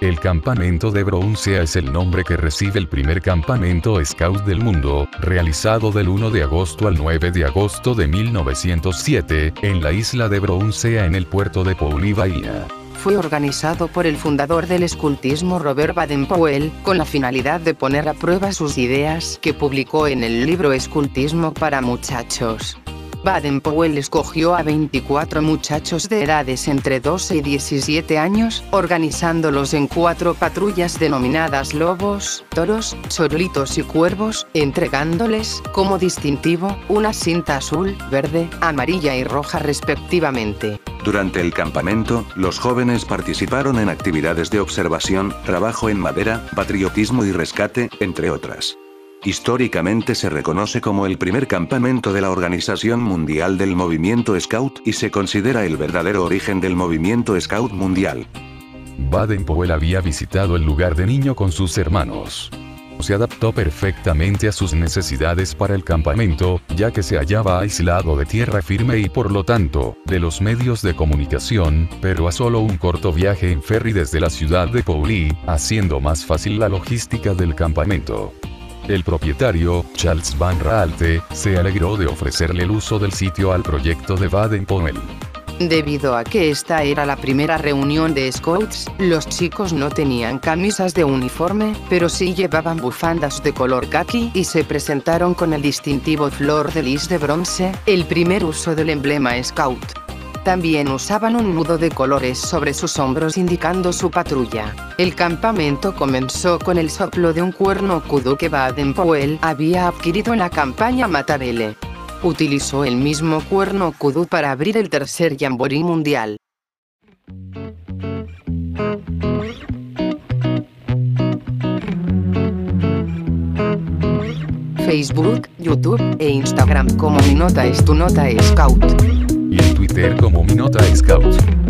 El campamento de Brouncea es el nombre que recibe el primer campamento scout del mundo, realizado del 1 de agosto al 9 de agosto de 1907, en la isla de Brouncea en el puerto de Pauli Bahía fue organizado por el fundador del escultismo Robert Baden-Powell, con la finalidad de poner a prueba sus ideas que publicó en el libro Escultismo para muchachos. Baden-Powell escogió a 24 muchachos de edades entre 12 y 17 años, organizándolos en cuatro patrullas denominadas lobos, toros, chorlitos y cuervos, entregándoles, como distintivo, una cinta azul, verde, amarilla y roja respectivamente. Durante el campamento, los jóvenes participaron en actividades de observación, trabajo en madera, patriotismo y rescate, entre otras. Históricamente se reconoce como el primer campamento de la Organización Mundial del Movimiento Scout y se considera el verdadero origen del movimiento Scout mundial. Baden-Powell había visitado el lugar de niño con sus hermanos. Se adaptó perfectamente a sus necesidades para el campamento, ya que se hallaba aislado de tierra firme y por lo tanto, de los medios de comunicación, pero a solo un corto viaje en ferry desde la ciudad de Pauli, haciendo más fácil la logística del campamento. El propietario, Charles Van Raalte, se alegró de ofrecerle el uso del sitio al proyecto de Baden-Powell. Debido a que esta era la primera reunión de Scouts, los chicos no tenían camisas de uniforme, pero sí llevaban bufandas de color khaki y se presentaron con el distintivo flor de lis de bronce, el primer uso del emblema Scout. También usaban un nudo de colores sobre sus hombros indicando su patrulla. El campamento comenzó con el soplo de un cuerno kudu que Baden-Powell había adquirido en la campaña Matabele. Utilizó el mismo cuerno kudu para abrir el tercer Jamboree mundial. Facebook, YouTube e Instagram como mi nota es tu nota Scout y en Twitter como Minota Scout.